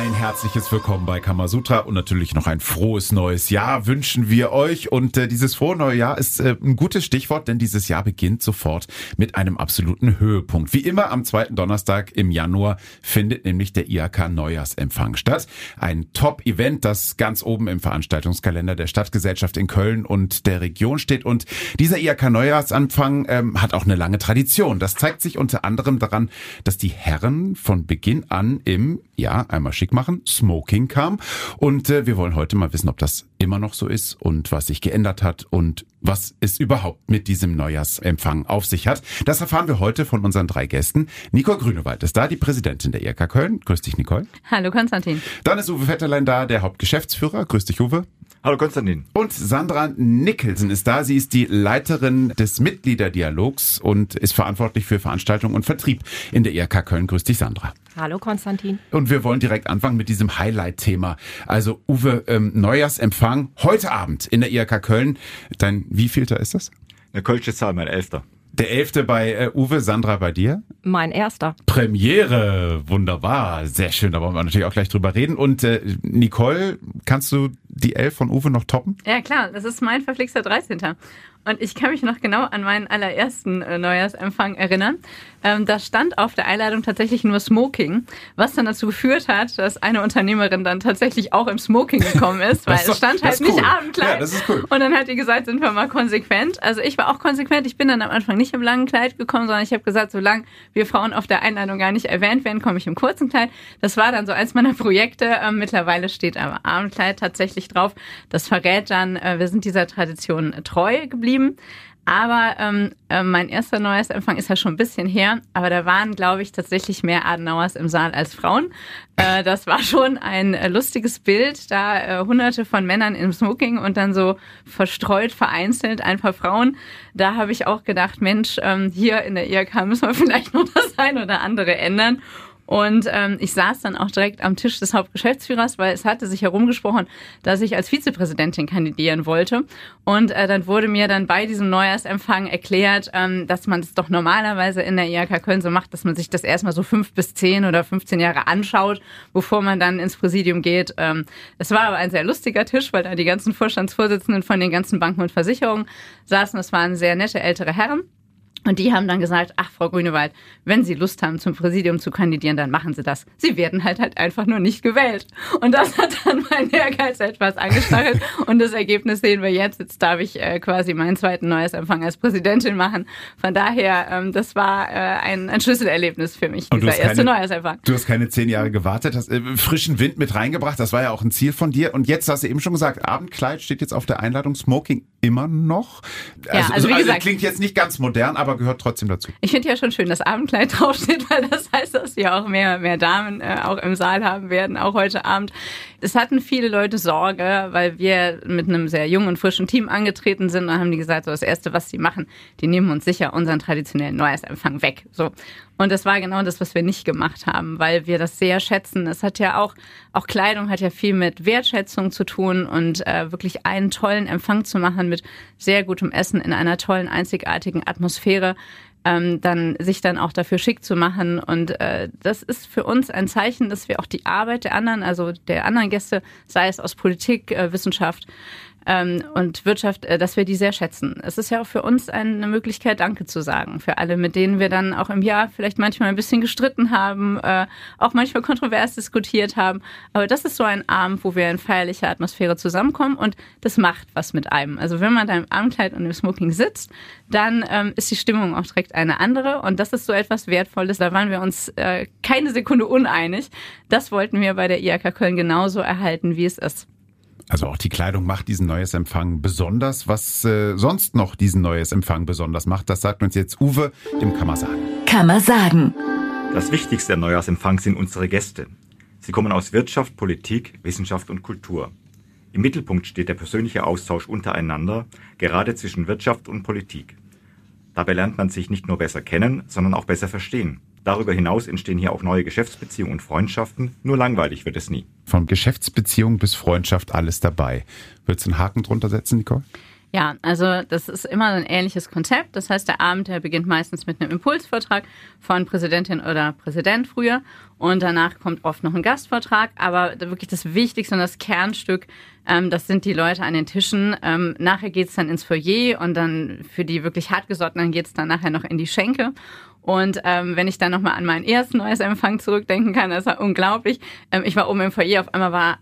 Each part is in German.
Ein herzliches Willkommen bei Kamasutra und natürlich noch ein frohes neues Jahr wünschen wir euch. Und äh, dieses frohe neue Jahr ist äh, ein gutes Stichwort, denn dieses Jahr beginnt sofort mit einem absoluten Höhepunkt. Wie immer am zweiten Donnerstag im Januar findet nämlich der IHK Neujahrsempfang statt. Ein Top-Event, das ganz oben im Veranstaltungskalender der Stadtgesellschaft in Köln und der Region steht. Und dieser IHK Neujahrsempfang ähm, hat auch eine lange Tradition. Das zeigt sich unter anderem daran, dass die Herren von Beginn an im, ja, einmal mal schick machen, Smoking kam. Und äh, wir wollen heute mal wissen, ob das immer noch so ist und was sich geändert hat und was es überhaupt mit diesem Neujahrsempfang auf sich hat. Das erfahren wir heute von unseren drei Gästen. Nicole Grünewald ist da, die Präsidentin der IRK Köln. Grüß dich, Nicole. Hallo, Konstantin. Dann ist Uwe Vetterlein da, der Hauptgeschäftsführer. Grüß dich, Uwe. Hallo Konstantin. Und Sandra Nicholson ist da. Sie ist die Leiterin des Mitgliederdialogs und ist verantwortlich für Veranstaltung und Vertrieb in der IRK Köln. Grüß dich, Sandra. Hallo Konstantin. Und wir wollen direkt anfangen mit diesem Highlight-Thema. Also Uwe, ähm, Neujahrsempfang heute Abend in der IRK Köln. Dein wievielter ist das? Eine Kölsche Zahl, mein Elfter. Der elfte bei äh, Uwe, Sandra bei dir? Mein erster. Premiere, wunderbar, sehr schön, da wollen wir natürlich auch gleich drüber reden. Und äh, Nicole, kannst du die elf von Uwe noch toppen? Ja klar, das ist mein verflixter 13. Und ich kann mich noch genau an meinen allerersten äh, Neujahrsempfang erinnern. Ähm, da stand auf der Einladung tatsächlich nur Smoking, was dann dazu geführt hat, dass eine Unternehmerin dann tatsächlich auch im Smoking gekommen ist, weil es stand halt nicht cool. Abendkleid. Ja, das ist cool. Und dann hat die gesagt, sind wir mal konsequent. Also ich war auch konsequent. Ich bin dann am Anfang nicht im langen Kleid gekommen, sondern ich habe gesagt, solange wir Frauen auf der Einladung gar nicht erwähnt werden, komme ich im kurzen Kleid. Das war dann so eins meiner Projekte. Ähm, mittlerweile steht aber Abendkleid tatsächlich drauf. Das verrät dann, äh, wir sind dieser Tradition treu geblieben. Aber ähm, äh, mein erster Neujahrsempfang ist ja schon ein bisschen her, aber da waren, glaube ich, tatsächlich mehr Adenauers im Saal als Frauen. Äh, das war schon ein äh, lustiges Bild, da äh, hunderte von Männern im Smoking und dann so verstreut, vereinzelt ein paar Frauen. Da habe ich auch gedacht, Mensch, ähm, hier in der IRK müssen wir vielleicht noch das ein oder andere ändern. Und ähm, ich saß dann auch direkt am Tisch des Hauptgeschäftsführers, weil es hatte sich herumgesprochen, dass ich als Vizepräsidentin kandidieren wollte. Und äh, dann wurde mir dann bei diesem Neujahrsempfang erklärt, ähm, dass man es doch normalerweise in der IHK Köln so macht, dass man sich das erstmal so fünf bis zehn oder 15 Jahre anschaut, bevor man dann ins Präsidium geht. Ähm, es war aber ein sehr lustiger Tisch, weil da die ganzen Vorstandsvorsitzenden von den ganzen Banken und Versicherungen saßen. Es waren sehr nette ältere Herren. Und die haben dann gesagt, ach, Frau Grünewald, wenn Sie Lust haben, zum Präsidium zu kandidieren, dann machen Sie das. Sie werden halt halt einfach nur nicht gewählt. Und das hat dann mein Ehrgeiz etwas angestachelt. Und das Ergebnis sehen wir jetzt. Jetzt darf ich äh, quasi meinen zweiten Neujahrsempfang als Präsidentin machen. Von daher, ähm, das war äh, ein, ein Schlüsselerlebnis für mich, dieser erste Neujahrsempfang. Du hast keine zehn Jahre gewartet, hast äh, frischen Wind mit reingebracht. Das war ja auch ein Ziel von dir. Und jetzt hast du eben schon gesagt, Abendkleid steht jetzt auf der Einladung. Smoking immer noch. Also, ja, also, wie also, gesagt, klingt jetzt nicht ganz modern, aber aber gehört trotzdem dazu. Ich finde ja schon schön, dass Abendkleid draufsteht, weil das heißt, dass wir auch mehr, mehr Damen äh, auch im Saal haben werden, auch heute Abend. Es hatten viele Leute Sorge, weil wir mit einem sehr jungen und frischen Team angetreten sind. Da haben die gesagt, so das Erste, was sie machen, die nehmen uns sicher unseren traditionellen Neujahrsempfang weg. So. Und das war genau das, was wir nicht gemacht haben, weil wir das sehr schätzen. Es hat ja auch, auch Kleidung hat ja viel mit Wertschätzung zu tun und äh, wirklich einen tollen Empfang zu machen mit sehr gutem Essen in einer tollen, einzigartigen Atmosphäre ähm, dann sich dann auch dafür schick zu machen. Und äh, das ist für uns ein Zeichen, dass wir auch die Arbeit der anderen, also der anderen Gäste, sei es aus Politik, äh, Wissenschaft, ähm, und Wirtschaft, äh, dass wir die sehr schätzen. Es ist ja auch für uns eine Möglichkeit, Danke zu sagen. Für alle, mit denen wir dann auch im Jahr vielleicht manchmal ein bisschen gestritten haben, äh, auch manchmal kontrovers diskutiert haben. Aber das ist so ein Abend, wo wir in feierlicher Atmosphäre zusammenkommen und das macht was mit einem. Also wenn man da im Abendkleid und im Smoking sitzt, dann ähm, ist die Stimmung auch direkt eine andere und das ist so etwas Wertvolles. Da waren wir uns äh, keine Sekunde uneinig. Das wollten wir bei der IAK Köln genauso erhalten, wie es ist. Also auch die Kleidung macht diesen Neues Empfang besonders. Was äh, sonst noch diesen Neues Empfang besonders macht, das sagt uns jetzt Uwe, dem kann man sagen. Kann man sagen. Das Wichtigste am Neujahrsempfang sind unsere Gäste. Sie kommen aus Wirtschaft, Politik, Wissenschaft und Kultur. Im Mittelpunkt steht der persönliche Austausch untereinander, gerade zwischen Wirtschaft und Politik. Dabei lernt man sich nicht nur besser kennen, sondern auch besser verstehen. Darüber hinaus entstehen hier auch neue Geschäftsbeziehungen und Freundschaften. Nur langweilig wird es nie. Von Geschäftsbeziehung bis Freundschaft alles dabei. Würdest du einen Haken drunter setzen, Nicole? Ja, also das ist immer ein ähnliches Konzept. Das heißt, der Abend, der beginnt meistens mit einem Impulsvortrag von Präsidentin oder Präsident früher und danach kommt oft noch ein Gastvortrag. Aber wirklich das Wichtigste und das Kernstück, ähm, das sind die Leute an den Tischen. Ähm, nachher geht's dann ins Foyer und dann für die wirklich hartgesottenen geht's dann nachher noch in die Schenke. Und ähm, wenn ich dann nochmal an meinen ersten neues Empfang zurückdenken kann, das war unglaublich. Ähm, ich war oben im Foyer, auf einmal war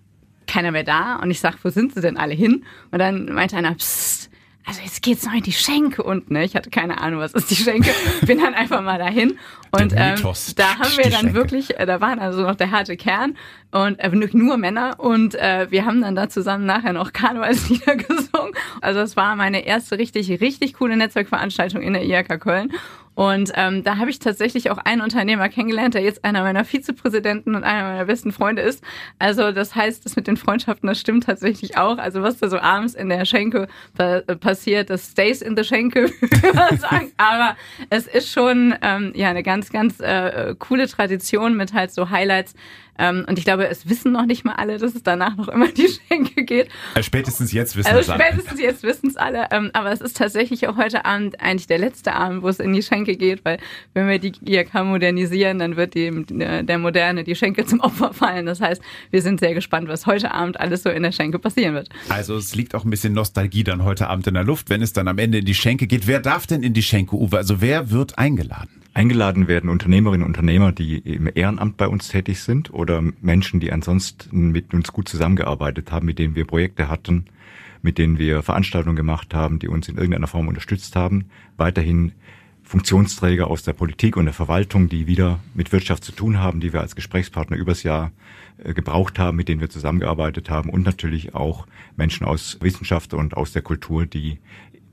keiner mehr da. Und ich sag, wo sind sie denn alle hin? Und dann meinte einer, psst, also jetzt geht's noch in die Schenke unten. Ne? Ich hatte keine Ahnung, was ist die Schenke. Bin dann einfach mal dahin. Und ähm, da haben wir dann wirklich, äh, da waren also noch der harte Kern und äh, nur Männer. Und äh, wir haben dann da zusammen nachher noch Karnevalslieder gesungen. Also es war meine erste richtig, richtig coole Netzwerkveranstaltung in der IHK Köln. Und ähm, da habe ich tatsächlich auch einen Unternehmer kennengelernt, der jetzt einer meiner Vizepräsidenten und einer meiner besten Freunde ist. Also das heißt, das mit den Freundschaften, das stimmt tatsächlich auch. Also was da so abends in der Schenke pa passiert, das stays in the Schenke, würde man sagen. Aber es ist schon ähm, ja eine ganz, ganz äh, coole Tradition mit halt so Highlights. Ähm, und ich glaube, es wissen noch nicht mal alle, dass es danach noch immer die Schenke geht. Also spätestens jetzt wissen also es alle. Spätestens jetzt wissen es alle. Ähm, aber es ist tatsächlich auch heute Abend eigentlich der letzte Abend, wo es in die Schenke geht, weil wenn wir die IHK modernisieren, dann wird die, der Moderne die Schenke zum Opfer fallen. Das heißt, wir sind sehr gespannt, was heute Abend alles so in der Schenke passieren wird. Also es liegt auch ein bisschen Nostalgie dann heute Abend in der Luft, wenn es dann am Ende in die Schenke geht. Wer darf denn in die Schenke, Uwe? Also wer wird eingeladen? Eingeladen werden Unternehmerinnen und Unternehmer, die im Ehrenamt bei uns tätig sind oder Menschen, die ansonsten mit uns gut zusammengearbeitet haben, mit denen wir Projekte hatten, mit denen wir Veranstaltungen gemacht haben, die uns in irgendeiner Form unterstützt haben. Weiterhin Funktionsträger aus der Politik und der Verwaltung, die wieder mit Wirtschaft zu tun haben, die wir als Gesprächspartner übers Jahr äh, gebraucht haben, mit denen wir zusammengearbeitet haben und natürlich auch Menschen aus Wissenschaft und aus der Kultur, die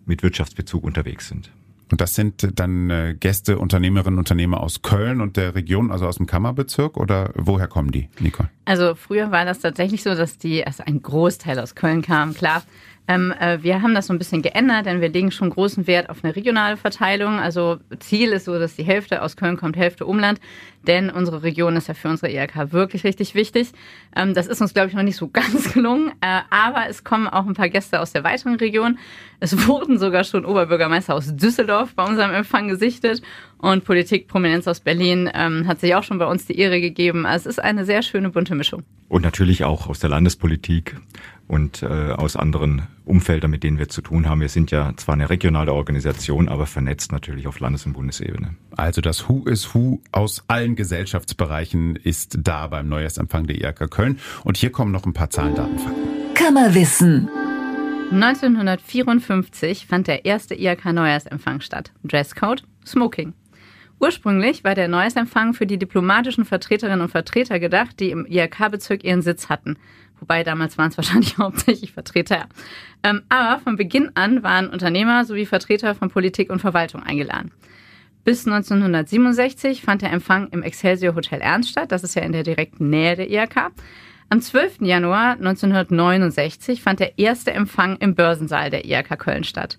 mit Wirtschaftsbezug unterwegs sind. Und das sind dann äh, Gäste, Unternehmerinnen, Unternehmer aus Köln und der Region, also aus dem Kammerbezirk oder woher kommen die, Nicole? Also früher war das tatsächlich so, dass die, also ein Großteil aus Köln kam, klar. Ähm, äh, wir haben das so ein bisschen geändert, denn wir legen schon großen Wert auf eine regionale Verteilung. Also Ziel ist so, dass die Hälfte aus Köln kommt, Hälfte Umland, denn unsere Region ist ja für unsere IRK wirklich richtig wichtig. Ähm, das ist uns, glaube ich, noch nicht so ganz gelungen, äh, aber es kommen auch ein paar Gäste aus der weiteren Region. Es wurden sogar schon Oberbürgermeister aus Düsseldorf bei unserem Empfang gesichtet und Politikprominenz aus Berlin ähm, hat sich auch schon bei uns die Ehre gegeben. Also es ist eine sehr schöne bunte Mischung. Und natürlich auch aus der Landespolitik und äh, aus anderen Umfeldern, mit denen wir zu tun haben. Wir sind ja zwar eine regionale Organisation, aber vernetzt natürlich auf Landes- und Bundesebene. Also das Who is Who aus allen Gesellschaftsbereichen ist da beim Neujahrsempfang der IHK Köln. Und hier kommen noch ein paar Zahlen, Daten, Fakten. Kammerwissen. 1954 fand der erste IHK-Neujahrsempfang statt. Dresscode Smoking. Ursprünglich war der Neujahrsempfang für die diplomatischen Vertreterinnen und Vertreter gedacht, die im IHK-Bezirk ihren Sitz hatten. Wobei damals waren es wahrscheinlich hauptsächlich Vertreter. Ähm, aber von Beginn an waren Unternehmer sowie Vertreter von Politik und Verwaltung eingeladen. Bis 1967 fand der Empfang im Excelsior Hotel Ernst statt. Das ist ja in der direkten Nähe der IHK. Am 12. Januar 1969 fand der erste Empfang im Börsensaal der IHK Köln statt.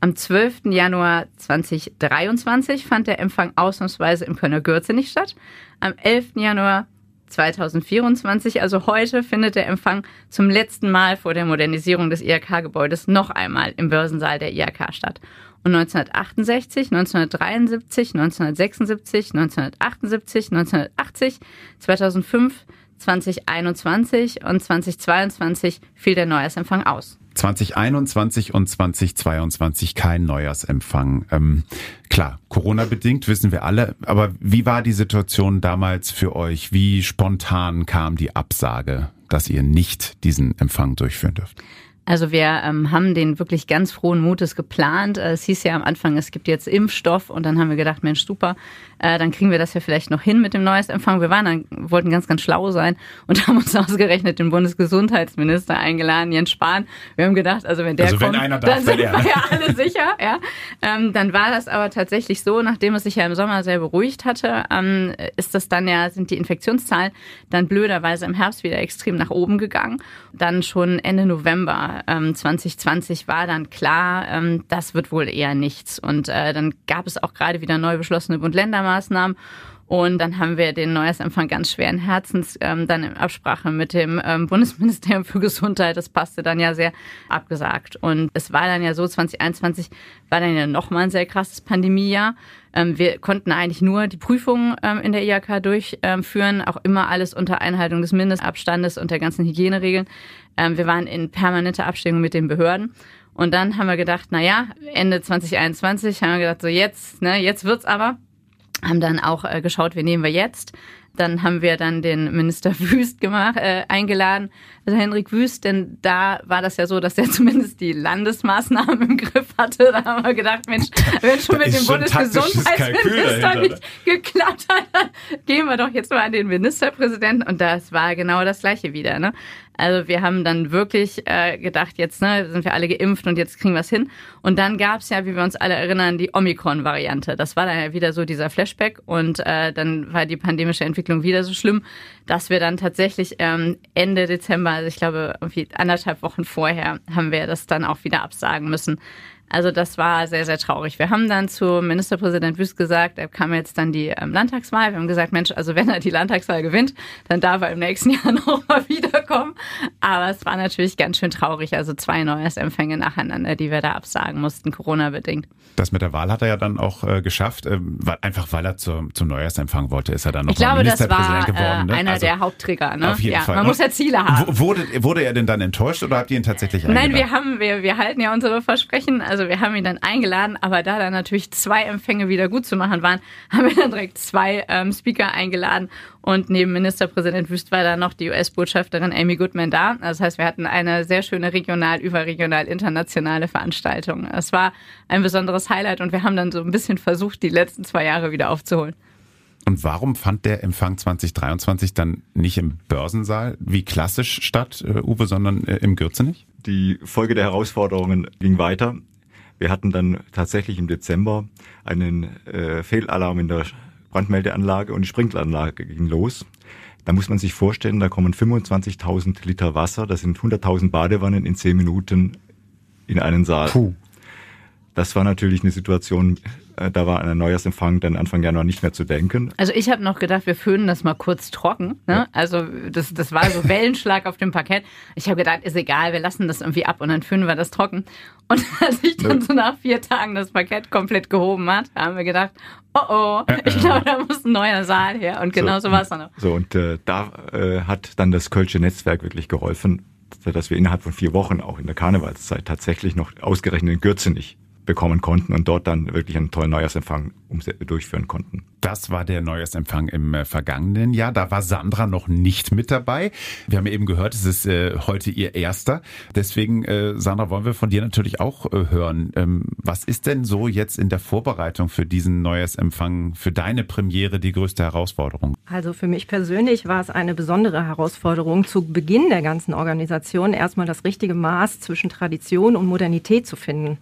Am 12. Januar 2023 fand der Empfang ausnahmsweise im Kölner Gürzenich statt. Am 11. Januar 2024, also heute, findet der Empfang zum letzten Mal vor der Modernisierung des IHK-Gebäudes noch einmal im Börsensaal der IHK statt. Und 1968, 1973, 1976, 1978, 1980, 2005, 2021 und 2022 fiel der Neujahrsempfang aus. 2021 und 2022 kein Neujahrsempfang. Ähm, klar, Corona-bedingt wissen wir alle, aber wie war die Situation damals für euch? Wie spontan kam die Absage, dass ihr nicht diesen Empfang durchführen dürft? Also wir ähm, haben den wirklich ganz frohen Mutes geplant. Äh, es hieß ja am Anfang, es gibt jetzt Impfstoff und dann haben wir gedacht, Mensch, super, äh, dann kriegen wir das ja vielleicht noch hin mit dem Neuestempfang. Wir waren dann, wollten ganz, ganz schlau sein und haben uns ausgerechnet den Bundesgesundheitsminister eingeladen, Jens Spahn. Wir haben gedacht, also wenn der also kommt, wenn darf, dann sind wir ja alle sicher. Ja. Ähm, dann war das aber tatsächlich so, nachdem es sich ja im Sommer sehr beruhigt hatte, ähm, ist das dann ja, sind die Infektionszahlen dann blöderweise im Herbst wieder extrem nach oben gegangen. Dann schon Ende November ähm, 2020 war dann klar, ähm, das wird wohl eher nichts. Und äh, dann gab es auch gerade wieder neu beschlossene Bund-Länder-Maßnahmen. Und dann haben wir den Neujahrsempfang ganz schweren Herzens ähm, dann in Absprache mit dem ähm, Bundesministerium für Gesundheit, das passte dann ja sehr, abgesagt. Und es war dann ja so, 2021 war dann ja nochmal ein sehr krasses Pandemiejahr. Ähm, wir konnten eigentlich nur die Prüfungen ähm, in der IHK durchführen, auch immer alles unter Einhaltung des Mindestabstandes und der ganzen Hygieneregeln. Ähm, wir waren in permanenter Abstimmung mit den Behörden. Und dann haben wir gedacht, na ja, Ende 2021 haben wir gedacht, so jetzt, ne, jetzt wird's aber haben dann auch äh, geschaut, wen nehmen wir jetzt. Dann haben wir dann den Minister Wüst gemacht, äh, eingeladen, also Henrik Wüst, denn da war das ja so, dass er zumindest die Landesmaßnahmen im Griff hatte. Da haben wir gedacht, Mensch, wenn schon mit dem Bundesgesundheitsminister nicht geklappt hat, dann gehen wir doch jetzt mal an den Ministerpräsidenten. Und das war genau das Gleiche wieder. Ne? Also wir haben dann wirklich äh, gedacht, jetzt ne, sind wir alle geimpft und jetzt kriegen wir es hin. Und dann gab es ja, wie wir uns alle erinnern, die Omikron-Variante. Das war dann ja wieder so dieser Flashback und äh, dann war die pandemische Entwicklung wieder so schlimm, dass wir dann tatsächlich ähm, Ende Dezember, also ich glaube irgendwie anderthalb Wochen vorher, haben wir das dann auch wieder absagen müssen. Also das war sehr, sehr traurig. Wir haben dann zu Ministerpräsident Wüst gesagt, er kam jetzt dann die ähm, Landtagswahl. Wir haben gesagt, Mensch, also wenn er die Landtagswahl gewinnt, dann darf er im nächsten Jahr nochmal wiederkommen. Aber es war natürlich ganz schön traurig. Also zwei Neujahrsempfänge nacheinander, die wir da absagen mussten, Corona-bedingt. Das mit der Wahl hat er ja dann auch äh, geschafft, äh, einfach weil er zum, zum Neujahrsempfang wollte, ist er dann noch ich glaube, Ministerpräsident das war, geworden. Ne? Äh, einer also, der Hauptträger. Ne? Auf jeden ja, Fall. Man muss ja Ziele haben. Wurde, wurde er denn dann enttäuscht oder habt ihr ihn tatsächlich eingeladen? Nein, wir haben, wir, wir halten ja unsere Versprechen. Also wir haben ihn dann eingeladen, aber da dann natürlich zwei Empfänge wieder gut zu machen waren, haben wir dann direkt zwei ähm, Speaker eingeladen und neben Ministerpräsident Wüst war dann noch die US-Botschafterin Amy Goodman da. Das heißt, wir hatten eine sehr schöne regional, überregional, internationale Veranstaltung. Es war ein besonderes Highlight und wir haben dann so ein bisschen versucht, die letzten zwei Jahre wieder aufzuholen. Und warum fand der Empfang 2023 dann nicht im Börsensaal wie klassisch statt, äh, Uwe, sondern äh, im Gürzenich? Die Folge der Herausforderungen ging weiter. Wir hatten dann tatsächlich im Dezember einen äh, Fehlalarm in der Brandmeldeanlage und die Sprinkleranlage ging los. Da muss man sich vorstellen, da kommen 25.000 Liter Wasser, das sind 100.000 Badewannen in 10 Minuten in einen Saal. Puh. Das war natürlich eine Situation, da war ein Neujahrsempfang dann Anfang Januar nicht mehr zu denken. Also ich habe noch gedacht, wir föhnen das mal kurz trocken. Ne? Ja. Also das, das war so Wellenschlag auf dem Parkett. Ich habe gedacht, ist egal, wir lassen das irgendwie ab und dann föhnen wir das trocken. Und als ich dann so nach vier Tagen das Parkett komplett gehoben hat, haben wir gedacht, oh oh, ich glaube, da muss ein neuer Saal her. Und genau so, so war es dann auch. So, und äh, da äh, hat dann das Kölsche Netzwerk wirklich geholfen, dass wir innerhalb von vier Wochen auch in der Karnevalszeit tatsächlich noch ausgerechnet in Gürzenich bekommen konnten und dort dann wirklich einen tollen Neujahrsempfang durchführen konnten. Das war der Neujahrsempfang im äh, vergangenen Jahr. Da war Sandra noch nicht mit dabei. Wir haben eben gehört, es ist äh, heute ihr erster. Deswegen, äh, Sandra, wollen wir von dir natürlich auch äh, hören. Ähm, was ist denn so jetzt in der Vorbereitung für diesen Neujahrsempfang, für deine Premiere die größte Herausforderung? Also für mich persönlich war es eine besondere Herausforderung, zu Beginn der ganzen Organisation erstmal das richtige Maß zwischen Tradition und Modernität zu finden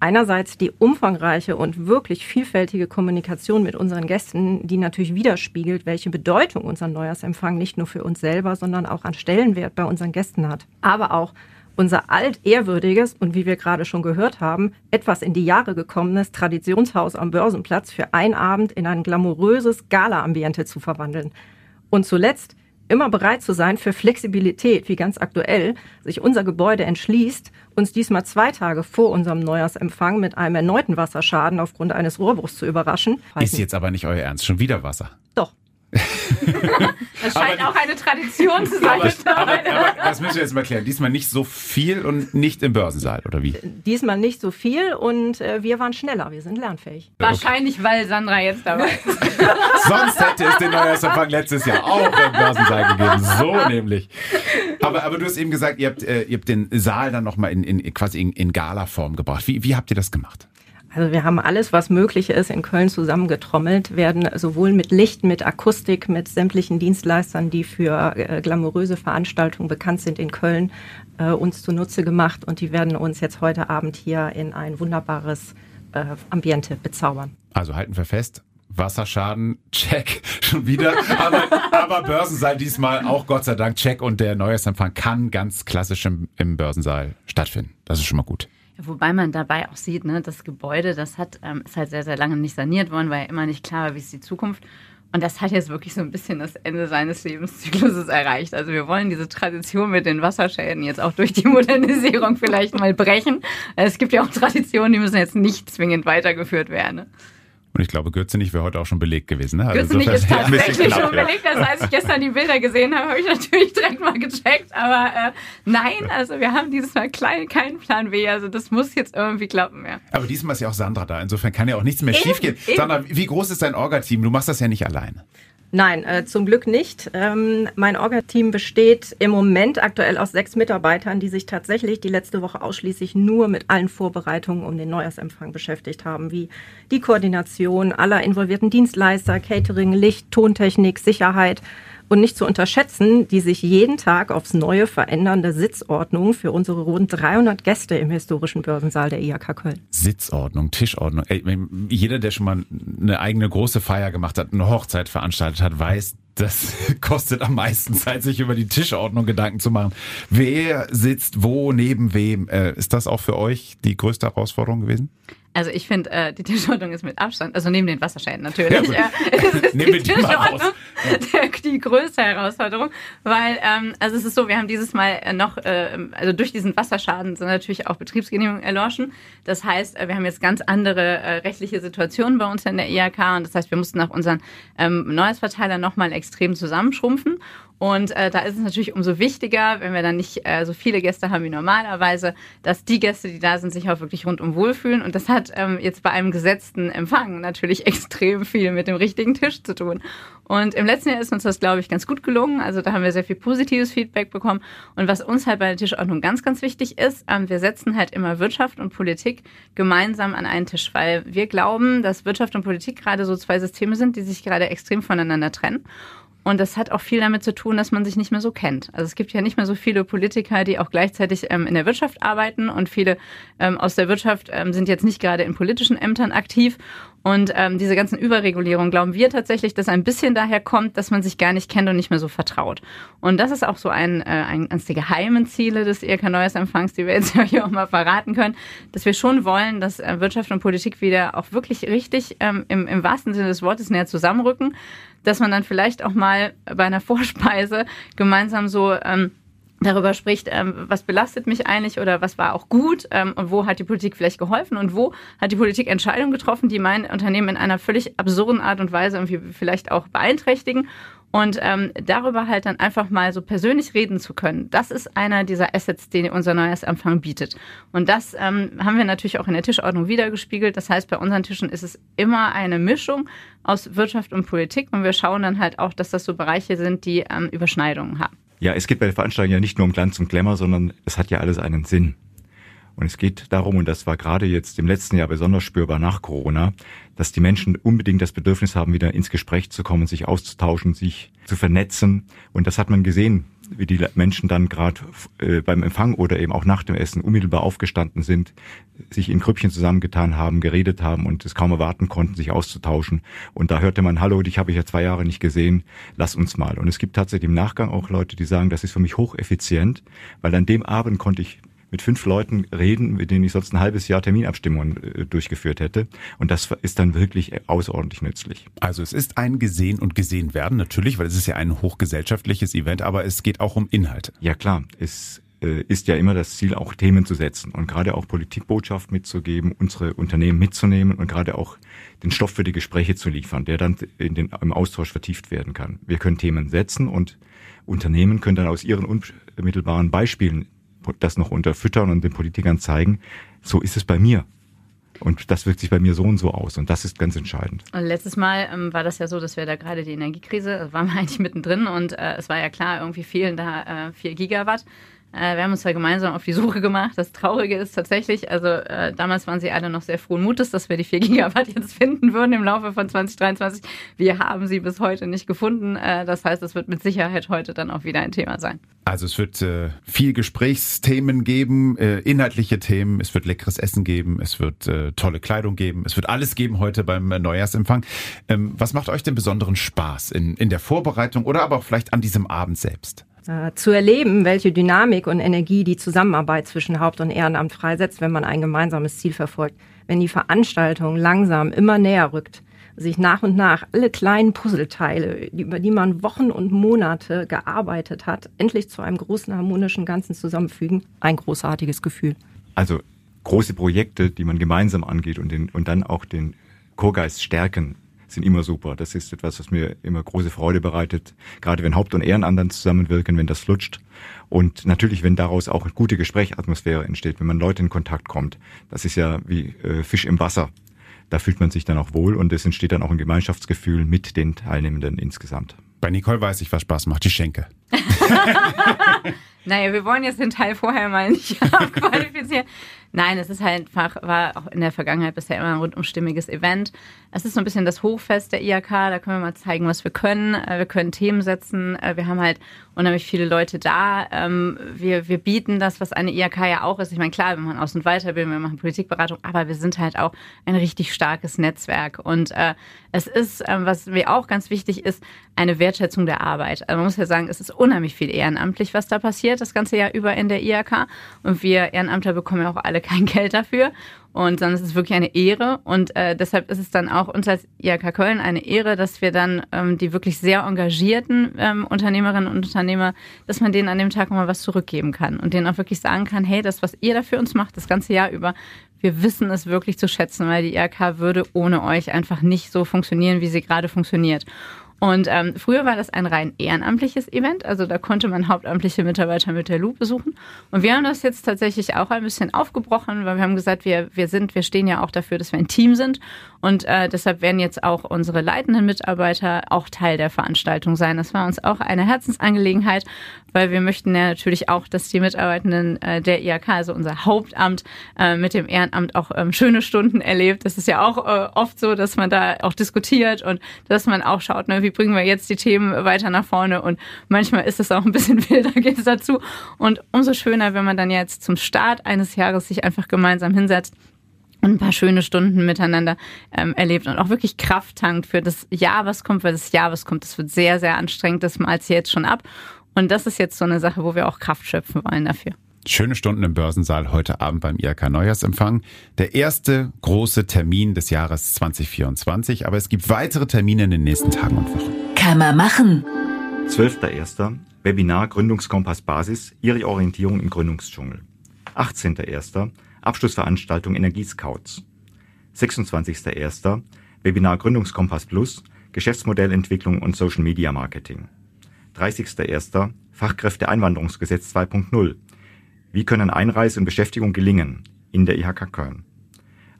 einerseits die umfangreiche und wirklich vielfältige Kommunikation mit unseren Gästen, die natürlich widerspiegelt, welche Bedeutung unser Neujahrsempfang nicht nur für uns selber, sondern auch an Stellenwert bei unseren Gästen hat. Aber auch unser altehrwürdiges und wie wir gerade schon gehört haben, etwas in die Jahre gekommenes Traditionshaus am Börsenplatz für einen Abend in ein glamouröses Gala-Ambiente zu verwandeln. Und zuletzt immer bereit zu sein für Flexibilität, wie ganz aktuell sich unser Gebäude entschließt, uns diesmal zwei Tage vor unserem Neujahrsempfang mit einem erneuten Wasserschaden aufgrund eines Rohrbruchs zu überraschen. Ist jetzt aber nicht euer Ernst, schon wieder Wasser. Doch. das scheint aber, auch eine Tradition zu sein. Aber, aber, aber, das müssen wir jetzt mal klären. Diesmal nicht so viel und nicht im Börsensaal, oder wie? Diesmal nicht so viel und äh, wir waren schneller. Wir sind lernfähig. Wahrscheinlich, weil Sandra jetzt dabei ist. Sonst hätte es den Neujahrsempfang letztes Jahr auch im Börsensaal gegeben. So nämlich. Aber, aber du hast eben gesagt, ihr habt, äh, ihr habt den Saal dann nochmal in, in, quasi in, in Gala-Form gebracht. Wie, wie habt ihr das gemacht? Also wir haben alles, was möglich ist, in Köln zusammengetrommelt, werden sowohl mit Licht, mit Akustik, mit sämtlichen Dienstleistern, die für äh, glamouröse Veranstaltungen bekannt sind in Köln, äh, uns zunutze gemacht und die werden uns jetzt heute Abend hier in ein wunderbares äh, Ambiente bezaubern. Also halten wir fest, Wasserschaden, check, schon wieder. Aber, aber Börsensaal diesmal auch Gott sei Dank check und der Neujahrsempfang kann ganz klassisch im, im Börsensaal stattfinden. Das ist schon mal gut. Wobei man dabei auch sieht, ne, das Gebäude, das hat, ähm, ist halt sehr, sehr lange nicht saniert worden, weil immer nicht klar war, wie ist die Zukunft. Und das hat jetzt wirklich so ein bisschen das Ende seines Lebenszykluses erreicht. Also wir wollen diese Tradition mit den Wasserschäden jetzt auch durch die Modernisierung vielleicht mal brechen. Es gibt ja auch Traditionen, die müssen jetzt nicht zwingend weitergeführt werden. Ne? Und ich glaube, Gürzenich wäre heute auch schon belegt gewesen. Ne? Also Gürzenich ist tatsächlich schon belegt. Also als ich gestern die Bilder gesehen habe, habe ich natürlich direkt mal gecheckt. Aber äh, nein, also wir haben dieses Mal klein, keinen Plan B. Also das muss jetzt irgendwie klappen. Ja. Aber diesmal ist ja auch Sandra da. Insofern kann ja auch nichts mehr schiefgehen. Sandra, wie groß ist dein Orga-Team? Du machst das ja nicht alleine. Nein, äh, zum Glück nicht. Ähm, mein Orga-Team besteht im Moment aktuell aus sechs Mitarbeitern, die sich tatsächlich die letzte Woche ausschließlich nur mit allen Vorbereitungen um den Neujahrsempfang beschäftigt haben, wie die Koordination aller involvierten Dienstleister, Catering, Licht, Tontechnik, Sicherheit und nicht zu unterschätzen, die sich jeden Tag aufs Neue verändernde Sitzordnung für unsere rund 300 Gäste im historischen Börsensaal der IHK Köln. Sitzordnung, Tischordnung. Ey, jeder, der schon mal eine eigene große Feier gemacht hat, eine Hochzeit veranstaltet hat, weiß, das kostet am meisten Zeit, sich über die Tischordnung Gedanken zu machen. Wer sitzt wo neben wem? Äh, ist das auch für euch die größte Herausforderung gewesen? Also ich finde, äh, die Tischordnung ist mit Abstand, also neben den Wasserschäden natürlich, ja, äh, Nehmen die, die Tischordnung der, die größte Herausforderung, weil ähm, also es ist so, wir haben dieses Mal äh, noch, äh, also durch diesen Wasserschaden sind natürlich auch Betriebsgenehmigungen erloschen. Das heißt, äh, wir haben jetzt ganz andere äh, rechtliche Situationen bei uns in der IHK und das heißt, wir mussten auch unseren ähm, Neujahrsverteiler nochmal extrem zusammenschrumpfen und äh, da ist es natürlich umso wichtiger, wenn wir dann nicht äh, so viele Gäste haben wie normalerweise, dass die Gäste, die da sind, sich auch wirklich rundum wohlfühlen. Und das hat ähm, jetzt bei einem gesetzten Empfang natürlich extrem viel mit dem richtigen Tisch zu tun. Und im letzten Jahr ist uns das, glaube ich, ganz gut gelungen. Also da haben wir sehr viel positives Feedback bekommen. Und was uns halt bei der Tischordnung ganz, ganz wichtig ist, ähm, wir setzen halt immer Wirtschaft und Politik gemeinsam an einen Tisch, weil wir glauben, dass Wirtschaft und Politik gerade so zwei Systeme sind, die sich gerade extrem voneinander trennen. Und das hat auch viel damit zu tun, dass man sich nicht mehr so kennt. Also es gibt ja nicht mehr so viele Politiker, die auch gleichzeitig ähm, in der Wirtschaft arbeiten und viele ähm, aus der Wirtschaft ähm, sind jetzt nicht gerade in politischen Ämtern aktiv. Und ähm, diese ganzen Überregulierungen glauben wir tatsächlich, dass ein bisschen daher kommt, dass man sich gar nicht kennt und nicht mehr so vertraut. Und das ist auch so ein, äh, ein eines der geheimen Ziele des ERK Neues-Empfangs, die wir jetzt hier auch mal verraten können, dass wir schon wollen, dass äh, Wirtschaft und Politik wieder auch wirklich richtig ähm, im, im wahrsten Sinne des Wortes näher zusammenrücken dass man dann vielleicht auch mal bei einer Vorspeise gemeinsam so ähm, darüber spricht, ähm, was belastet mich eigentlich oder was war auch gut ähm, und wo hat die Politik vielleicht geholfen und wo hat die Politik Entscheidungen getroffen, die mein Unternehmen in einer völlig absurden Art und Weise irgendwie vielleicht auch beeinträchtigen und ähm, darüber halt dann einfach mal so persönlich reden zu können, das ist einer dieser Assets, den unser neues Empfang bietet. Und das ähm, haben wir natürlich auch in der Tischordnung wiedergespiegelt. Das heißt, bei unseren Tischen ist es immer eine Mischung aus Wirtschaft und Politik. Und wir schauen dann halt auch, dass das so Bereiche sind, die ähm, Überschneidungen haben. Ja, es geht bei der Veranstaltung ja nicht nur um Glanz und Glamour, sondern es hat ja alles einen Sinn. Und es geht darum, und das war gerade jetzt im letzten Jahr besonders spürbar nach Corona, dass die Menschen unbedingt das Bedürfnis haben, wieder ins Gespräch zu kommen, sich auszutauschen, sich zu vernetzen. Und das hat man gesehen, wie die Menschen dann gerade äh, beim Empfang oder eben auch nach dem Essen unmittelbar aufgestanden sind, sich in Grüppchen zusammengetan haben, geredet haben und es kaum erwarten konnten, sich auszutauschen. Und da hörte man, hallo, dich habe ich ja zwei Jahre nicht gesehen, lass uns mal. Und es gibt tatsächlich im Nachgang auch Leute, die sagen, das ist für mich hocheffizient, weil an dem Abend konnte ich mit fünf Leuten reden, mit denen ich sonst ein halbes Jahr Terminabstimmungen äh, durchgeführt hätte. Und das ist dann wirklich außerordentlich nützlich. Also es ist ein Gesehen und Gesehen werden, natürlich, weil es ist ja ein hochgesellschaftliches Event, aber es geht auch um Inhalte. Ja klar, es äh, ist ja immer das Ziel, auch Themen zu setzen und gerade auch Politikbotschaft mitzugeben, unsere Unternehmen mitzunehmen und gerade auch den Stoff für die Gespräche zu liefern, der dann in den, im Austausch vertieft werden kann. Wir können Themen setzen und Unternehmen können dann aus ihren unmittelbaren Beispielen das noch unterfüttern und den Politikern zeigen, so ist es bei mir. Und das wirkt sich bei mir so und so aus. Und das ist ganz entscheidend. Und letztes Mal ähm, war das ja so, dass wir da gerade die Energiekrise, also waren wir eigentlich mittendrin und äh, es war ja klar, irgendwie fehlen da äh, 4 Gigawatt. Äh, wir haben uns da gemeinsam auf die Suche gemacht. Das Traurige ist tatsächlich, also äh, damals waren sie alle noch sehr frohen Mutes, dass wir die 4 Gigawatt jetzt finden würden im Laufe von 2023. Wir haben sie bis heute nicht gefunden. Äh, das heißt, es wird mit Sicherheit heute dann auch wieder ein Thema sein. Also es wird äh, viel Gesprächsthemen geben, äh, inhaltliche Themen, es wird leckeres Essen geben, es wird äh, tolle Kleidung geben, es wird alles geben heute beim Neujahrsempfang. Ähm, was macht euch den besonderen Spaß in, in der Vorbereitung oder aber auch vielleicht an diesem Abend selbst? Äh, zu erleben, welche Dynamik und Energie die Zusammenarbeit zwischen Haupt- und Ehrenamt freisetzt, wenn man ein gemeinsames Ziel verfolgt. Wenn die Veranstaltung langsam immer näher rückt, sich nach und nach alle kleinen Puzzleteile, über die man Wochen und Monate gearbeitet hat, endlich zu einem großen harmonischen Ganzen zusammenfügen. Ein großartiges Gefühl. Also große Projekte, die man gemeinsam angeht und, den, und dann auch den Chorgeist stärken, sind immer super. Das ist etwas, was mir immer große Freude bereitet, gerade wenn Haupt- und Ehrenamt zusammenwirken, wenn das flutscht. Und natürlich, wenn daraus auch eine gute Gesprächsatmosphäre entsteht, wenn man Leute in Kontakt kommt. Das ist ja wie äh, Fisch im Wasser. Da fühlt man sich dann auch wohl und es entsteht dann auch ein Gemeinschaftsgefühl mit den Teilnehmenden insgesamt. Bei Nicole weiß ich, was Spaß macht, die Schenke. naja, wir wollen jetzt den Teil vorher mal nicht abqualifizieren. Nein, es ist halt einfach, war auch in der Vergangenheit bisher immer ein rundum stimmiges Event. Es ist so ein bisschen das Hochfest der IAK, da können wir mal zeigen, was wir können. Äh, wir können Themen setzen, äh, wir haben halt unheimlich viele Leute da. Ähm, wir, wir bieten das, was eine IAK ja auch ist. Ich meine, klar, wir machen Aus- und Weiterbildung, wir machen Politikberatung, aber wir sind halt auch ein richtig starkes Netzwerk. Und äh, es ist, äh, was mir auch ganz wichtig ist, eine Wertschätzung der Arbeit. Also man muss ja sagen, es ist unheimlich viel ehrenamtlich, was da passiert, das ganze Jahr über in der IAK. Und wir Ehrenamtler bekommen ja auch alle kein Geld dafür. Und dann ist es wirklich eine Ehre. Und äh, deshalb ist es dann auch uns als IHK Köln eine Ehre, dass wir dann ähm, die wirklich sehr engagierten ähm, Unternehmerinnen und Unternehmer, dass man denen an dem Tag mal was zurückgeben kann und denen auch wirklich sagen kann, hey, das, was ihr da für uns macht, das ganze Jahr über, wir wissen es wirklich zu schätzen, weil die IHK würde ohne euch einfach nicht so funktionieren, wie sie gerade funktioniert. Und ähm, früher war das ein rein ehrenamtliches Event, also da konnte man hauptamtliche Mitarbeiter mit der Lupe besuchen. Und wir haben das jetzt tatsächlich auch ein bisschen aufgebrochen, weil wir haben gesagt, wir, wir sind, wir stehen ja auch dafür, dass wir ein Team sind. Und äh, deshalb werden jetzt auch unsere leitenden Mitarbeiter auch Teil der Veranstaltung sein. Das war uns auch eine Herzensangelegenheit, weil wir möchten ja natürlich auch, dass die Mitarbeitenden äh, der IAK, also unser Hauptamt, äh, mit dem Ehrenamt auch ähm, schöne Stunden erlebt. Das ist ja auch äh, oft so, dass man da auch diskutiert und dass man auch schaut, ne, wie bringen wir jetzt die Themen weiter nach vorne. Und manchmal ist es auch ein bisschen wilder, geht es dazu. Und umso schöner, wenn man dann jetzt zum Start eines Jahres sich einfach gemeinsam hinsetzt und ein paar schöne Stunden miteinander ähm, erlebt und auch wirklich Kraft tankt für das Jahr, was kommt, weil das Jahr, was kommt, das wird sehr, sehr anstrengend, das malt sie jetzt schon ab. Und das ist jetzt so eine Sache, wo wir auch Kraft schöpfen wollen dafür. Schöne Stunden im Börsensaal heute Abend beim IRK Neujahrsempfang. Der erste große Termin des Jahres 2024, aber es gibt weitere Termine in den nächsten Tagen und Wochen. Kann man machen. 12.01. Webinar Gründungskompass Basis, Ihre Orientierung im Gründungsdschungel. 18.01. Abschlussveranstaltung Energiescouts. 26.01. Webinar Gründungskompass Plus, Geschäftsmodellentwicklung und Social Media Marketing. 30.01. Fachkräfteeinwanderungsgesetz 2.0. Wie können Einreise und Beschäftigung gelingen? In der IHK Köln.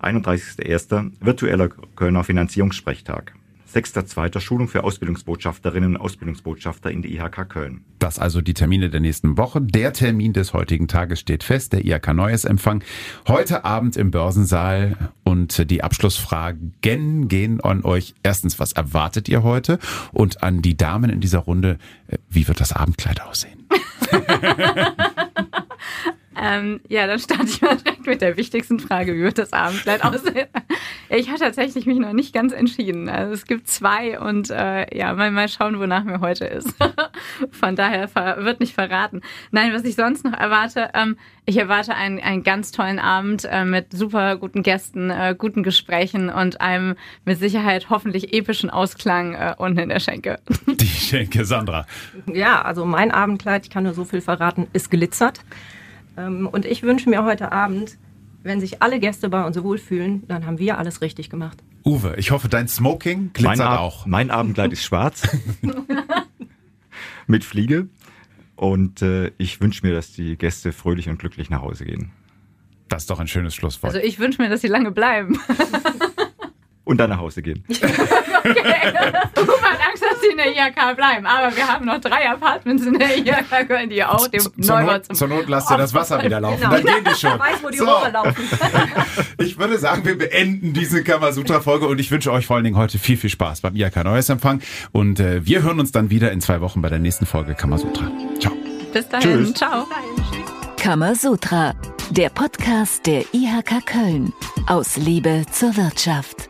31.01. Virtueller Kölner Finanzierungssprechtag. 6.2. Schulung für Ausbildungsbotschafterinnen und Ausbildungsbotschafter in der IHK Köln. Das also die Termine der nächsten Woche. Der Termin des heutigen Tages steht fest, der IHK Neues Empfang. Heute Abend im Börsensaal und die Abschlussfragen gehen an euch. Erstens, was erwartet ihr heute? Und an die Damen in dieser Runde, äh, wie wird das Abendkleid aussehen? Ähm, ja, dann starte ich mal direkt mit der wichtigsten Frage, wie wird das Abendkleid aussehen? ich habe tatsächlich mich noch nicht ganz entschieden. Also es gibt zwei und äh, ja, mal, mal schauen, wonach mir heute ist. Von daher wird nicht verraten. Nein, was ich sonst noch erwarte, ähm, ich erwarte einen, einen ganz tollen Abend äh, mit super guten Gästen, äh, guten Gesprächen und einem mit Sicherheit hoffentlich epischen Ausklang äh, unten in der Schenke. Die Schenke, Sandra. Ja, also mein Abendkleid, ich kann nur so viel verraten, ist glitzert. Ähm, und ich wünsche mir heute Abend, wenn sich alle Gäste bei uns wohlfühlen, dann haben wir alles richtig gemacht. Uwe, ich hoffe, dein Smoking glitzert mein auch. Mein Abendkleid ist schwarz. mit Fliege. Und äh, ich wünsche mir, dass die Gäste fröhlich und glücklich nach Hause gehen. Das ist doch ein schönes Schlusswort. Also ich wünsche mir, dass sie lange bleiben. und dann nach Hause gehen. okay. Du hast Angst, dass sie in der IHK bleiben. Aber wir haben noch drei Apartments in der IHK, können die auch dem Neubau Not, zur Not lasst ihr das Wasser wieder laufen. Genau. Dann gehen die schon. Ich weiß, wo die So. Rohre laufen. Ich würde sagen, wir beenden diese Kamasutra-Folge und ich wünsche euch vor allen Dingen heute viel, viel Spaß beim IHK Neues Empfang. Und äh, wir hören uns dann wieder in zwei Wochen bei der nächsten Folge Kamasutra. Ciao. Bis dahin. Tschüss. Ciao. Kamasutra, der Podcast der IHK Köln. Aus Liebe zur Wirtschaft.